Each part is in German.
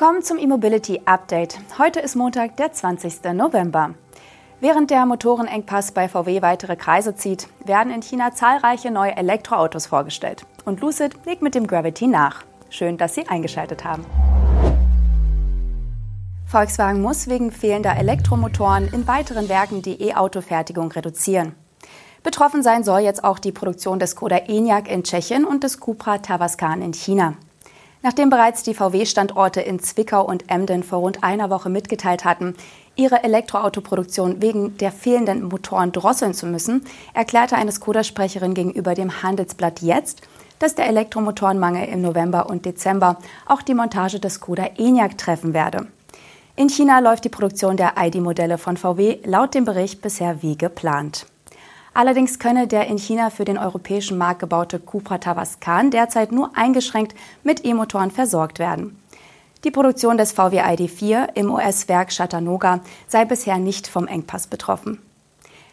Willkommen zum E-Mobility Update. Heute ist Montag, der 20. November. Während der Motorenengpass bei VW weitere Kreise zieht, werden in China zahlreiche neue Elektroautos vorgestellt. Und Lucid legt mit dem Gravity nach. Schön, dass Sie eingeschaltet haben. Volkswagen muss wegen fehlender Elektromotoren in weiteren Werken die E-Auto-Fertigung reduzieren. Betroffen sein soll jetzt auch die Produktion des Skoda Enyaq in Tschechien und des Cupra Tavascan in China. Nachdem bereits die VW-Standorte in Zwickau und Emden vor rund einer Woche mitgeteilt hatten, ihre Elektroautoproduktion wegen der fehlenden Motoren drosseln zu müssen, erklärte eine Skoda-Sprecherin gegenüber dem Handelsblatt jetzt, dass der Elektromotorenmangel im November und Dezember auch die Montage des Skoda Enyaq treffen werde. In China läuft die Produktion der ID-Modelle von VW laut dem Bericht bisher wie geplant. Allerdings könne der in China für den europäischen Markt gebaute Cupra Tavascan derzeit nur eingeschränkt mit E-Motoren versorgt werden. Die Produktion des VW ID4 im US-Werk Chattanooga sei bisher nicht vom Engpass betroffen.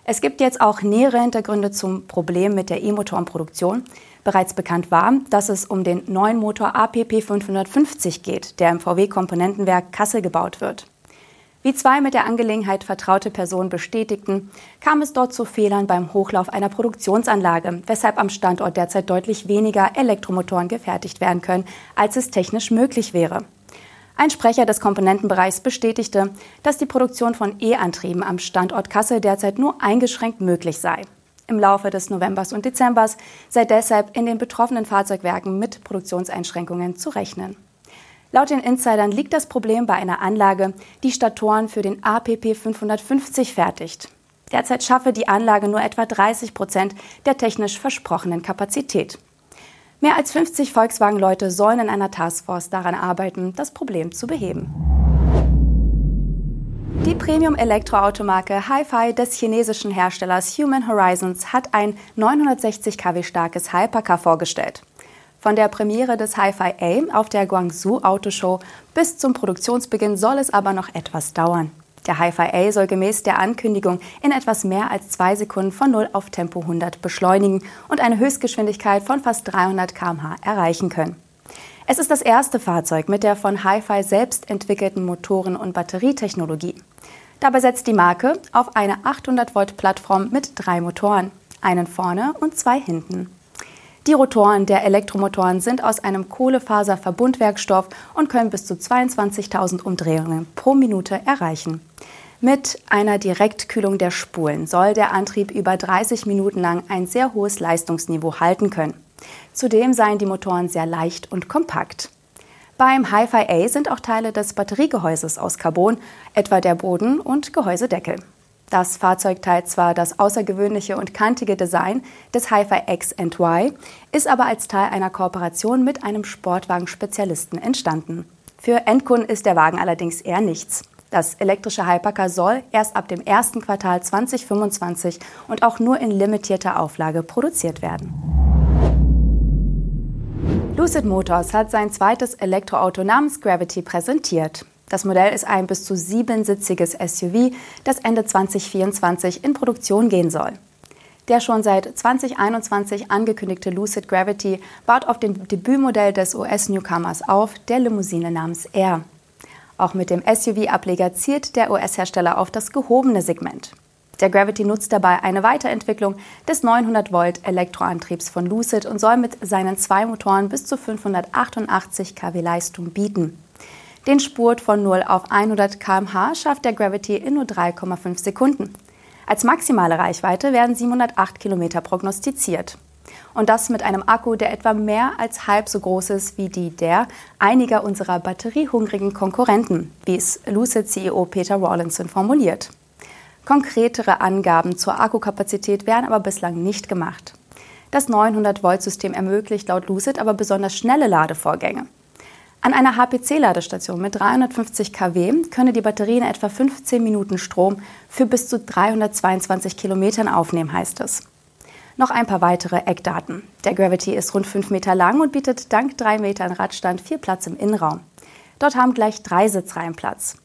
Es gibt jetzt auch nähere Hintergründe zum Problem mit der E-Motorenproduktion. Bereits bekannt war, dass es um den neuen Motor APP 550 geht, der im VW-Komponentenwerk Kassel gebaut wird. Wie zwei mit der Angelegenheit vertraute Personen bestätigten, kam es dort zu Fehlern beim Hochlauf einer Produktionsanlage, weshalb am Standort derzeit deutlich weniger Elektromotoren gefertigt werden können, als es technisch möglich wäre. Ein Sprecher des Komponentenbereichs bestätigte, dass die Produktion von E-Antrieben am Standort Kassel derzeit nur eingeschränkt möglich sei. Im Laufe des Novembers und Dezembers sei deshalb in den betroffenen Fahrzeugwerken mit Produktionseinschränkungen zu rechnen. Laut den Insidern liegt das Problem bei einer Anlage, die Statoren für den APP 550 fertigt. Derzeit schaffe die Anlage nur etwa 30 Prozent der technisch versprochenen Kapazität. Mehr als 50 Volkswagen-Leute sollen in einer Taskforce daran arbeiten, das Problem zu beheben. Die Premium-Elektroautomarke Hi-Fi des chinesischen Herstellers Human Horizons hat ein 960 kW starkes Hypercar vorgestellt. Von der Premiere des Hi-Fi A auf der Guangzhou Autoshow bis zum Produktionsbeginn soll es aber noch etwas dauern. Der Hi-Fi A soll gemäß der Ankündigung in etwas mehr als zwei Sekunden von 0 auf Tempo 100 beschleunigen und eine Höchstgeschwindigkeit von fast 300 km/h erreichen können. Es ist das erste Fahrzeug mit der von Hi-Fi selbst entwickelten Motoren- und Batterietechnologie. Dabei setzt die Marke auf eine 800 Volt Plattform mit drei Motoren, einen vorne und zwei hinten. Die Rotoren der Elektromotoren sind aus einem Kohlefaserverbundwerkstoff und können bis zu 22.000 Umdrehungen pro Minute erreichen. Mit einer Direktkühlung der Spulen soll der Antrieb über 30 Minuten lang ein sehr hohes Leistungsniveau halten können. Zudem seien die Motoren sehr leicht und kompakt. Beim Hi-Fi A sind auch Teile des Batteriegehäuses aus Carbon, etwa der Boden- und Gehäusedeckel. Das Fahrzeug teilt zwar das außergewöhnliche und kantige Design des Hi-Fi X Y, ist aber als Teil einer Kooperation mit einem Sportwagen-Spezialisten entstanden. Für Endkunden ist der Wagen allerdings eher nichts. Das elektrische Hypercar soll erst ab dem ersten Quartal 2025 und auch nur in limitierter Auflage produziert werden. Lucid Motors hat sein zweites Elektroauto namens Gravity präsentiert. Das Modell ist ein bis zu siebensitziges SUV, das Ende 2024 in Produktion gehen soll. Der schon seit 2021 angekündigte Lucid Gravity baut auf dem Debütmodell des US-Newcomers auf, der Limousine namens Air. Auch mit dem SUV-Ableger zielt der US-Hersteller auf das gehobene Segment. Der Gravity nutzt dabei eine Weiterentwicklung des 900 Volt Elektroantriebs von Lucid und soll mit seinen zwei Motoren bis zu 588 kW Leistung bieten. Den Spurt von 0 auf 100 km/h schafft der Gravity in nur 3,5 Sekunden. Als maximale Reichweite werden 708 Kilometer prognostiziert. Und das mit einem Akku, der etwa mehr als halb so groß ist wie die der einiger unserer batteriehungrigen Konkurrenten, wie es Lucid CEO Peter Rawlinson formuliert. Konkretere Angaben zur Akkukapazität werden aber bislang nicht gemacht. Das 900-Volt-System ermöglicht laut Lucid aber besonders schnelle Ladevorgänge. An einer HPC-Ladestation mit 350 kW könne die Batterie in etwa 15 Minuten Strom für bis zu 322 Kilometern aufnehmen, heißt es. Noch ein paar weitere Eckdaten. Der Gravity ist rund 5 Meter lang und bietet dank 3 Metern Radstand viel Platz im Innenraum. Dort haben gleich drei Sitzreihen Platz.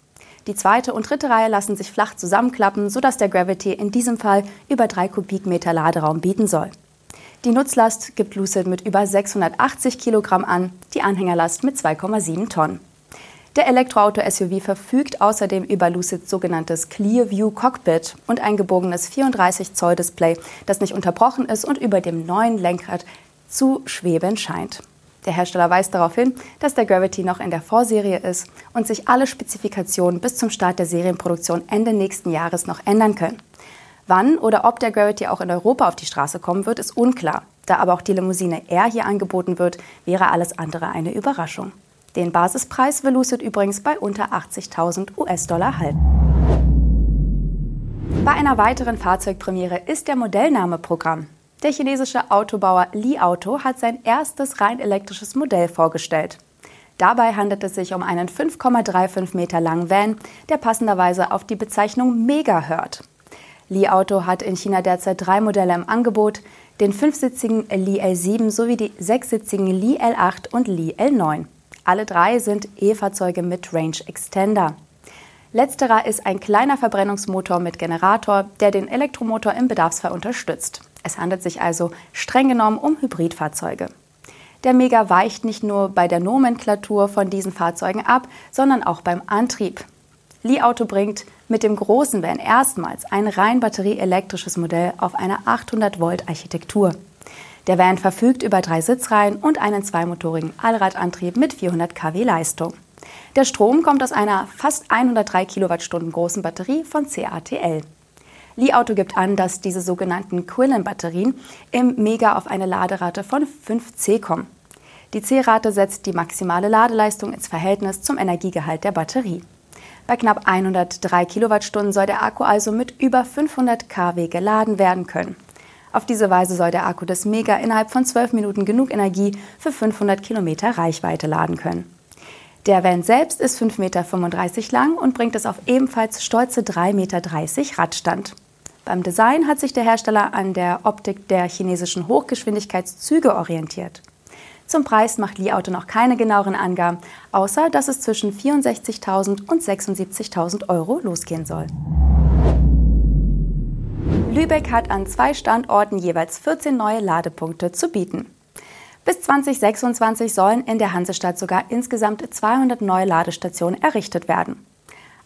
Die zweite und dritte Reihe lassen sich flach zusammenklappen, sodass der Gravity in diesem Fall über 3 Kubikmeter Laderaum bieten soll. Die Nutzlast gibt Lucid mit über 680 Kilogramm an, die Anhängerlast mit 2,7 Tonnen. Der Elektroauto-SUV verfügt außerdem über Lucids sogenanntes Clearview Cockpit und ein gebogenes 34 Zoll Display, das nicht unterbrochen ist und über dem neuen Lenkrad zu schweben scheint. Der Hersteller weist darauf hin, dass der Gravity noch in der Vorserie ist und sich alle Spezifikationen bis zum Start der Serienproduktion Ende nächsten Jahres noch ändern können. Wann oder ob der Gravity auch in Europa auf die Straße kommen wird, ist unklar. Da aber auch die Limousine R hier angeboten wird, wäre alles andere eine Überraschung. Den Basispreis will Lucid übrigens bei unter 80.000 US-Dollar halten. Bei einer weiteren Fahrzeugpremiere ist der Modellname Programm. Der chinesische Autobauer Li Auto hat sein erstes rein elektrisches Modell vorgestellt. Dabei handelt es sich um einen 5,35 Meter langen Van, der passenderweise auf die Bezeichnung Mega hört. Li Auto hat in China derzeit drei Modelle im Angebot, den fünfsitzigen Li L7 sowie die sechssitzigen Li L8 und Li L9. Alle drei sind E-Fahrzeuge mit Range Extender. Letzterer ist ein kleiner Verbrennungsmotor mit Generator, der den Elektromotor im Bedarfsfall unterstützt. Es handelt sich also streng genommen um Hybridfahrzeuge. Der Mega weicht nicht nur bei der Nomenklatur von diesen Fahrzeugen ab, sondern auch beim Antrieb. Li Auto bringt mit dem großen Van erstmals ein rein batterieelektrisches Modell auf einer 800 Volt Architektur. Der Van verfügt über drei Sitzreihen und einen zweimotorigen Allradantrieb mit 400 kW Leistung. Der Strom kommt aus einer fast 103 Kilowattstunden großen Batterie von CATL. Li Auto gibt an, dass diese sogenannten Quillen-Batterien im Mega auf eine Laderate von 5C kommen. Die C-Rate setzt die maximale Ladeleistung ins Verhältnis zum Energiegehalt der Batterie. Bei knapp 103 Kilowattstunden soll der Akku also mit über 500 kW geladen werden können. Auf diese Weise soll der Akku des Mega innerhalb von 12 Minuten genug Energie für 500 Kilometer Reichweite laden können. Der Van selbst ist 5,35 Meter lang und bringt es auf ebenfalls stolze 3,30 Meter Radstand. Beim Design hat sich der Hersteller an der Optik der chinesischen Hochgeschwindigkeitszüge orientiert. Zum Preis macht Li Auto noch keine genaueren Angaben, außer dass es zwischen 64.000 und 76.000 Euro losgehen soll. Lübeck hat an zwei Standorten jeweils 14 neue Ladepunkte zu bieten. Bis 2026 sollen in der Hansestadt sogar insgesamt 200 neue Ladestationen errichtet werden.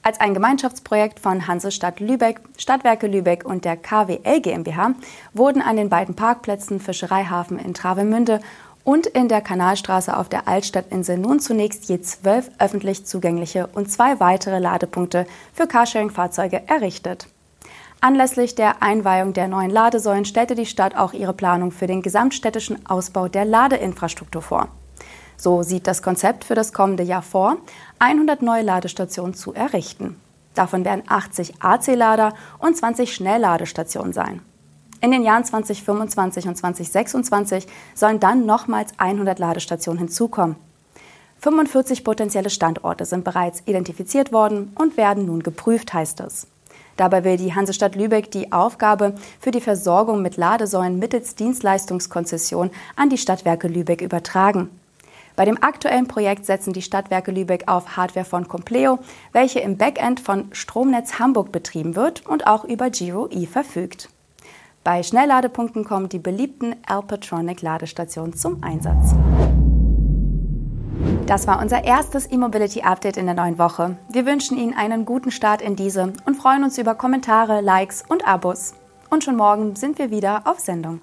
Als ein Gemeinschaftsprojekt von Hansestadt Lübeck, Stadtwerke Lübeck und der KWL GmbH wurden an den beiden Parkplätzen Fischereihafen in Travemünde und in der Kanalstraße auf der Altstadtinsel nun zunächst je zwölf öffentlich zugängliche und zwei weitere Ladepunkte für Carsharing-Fahrzeuge errichtet. Anlässlich der Einweihung der neuen Ladesäulen stellte die Stadt auch ihre Planung für den gesamtstädtischen Ausbau der Ladeinfrastruktur vor. So sieht das Konzept für das kommende Jahr vor, 100 neue Ladestationen zu errichten. Davon werden 80 AC-Lader und 20 Schnellladestationen sein. In den Jahren 2025 und 2026 sollen dann nochmals 100 Ladestationen hinzukommen. 45 potenzielle Standorte sind bereits identifiziert worden und werden nun geprüft, heißt es. Dabei will die Hansestadt Lübeck die Aufgabe für die Versorgung mit Ladesäulen mittels Dienstleistungskonzession an die Stadtwerke Lübeck übertragen. Bei dem aktuellen Projekt setzen die Stadtwerke Lübeck auf Hardware von Compleo, welche im Backend von Stromnetz Hamburg betrieben wird und auch über Giro E verfügt. Bei Schnellladepunkten kommen die beliebten Alpatronic-Ladestationen zum Einsatz. Das war unser erstes E-Mobility-Update in der neuen Woche. Wir wünschen Ihnen einen guten Start in diese und freuen uns über Kommentare, Likes und Abos. Und schon morgen sind wir wieder auf Sendung.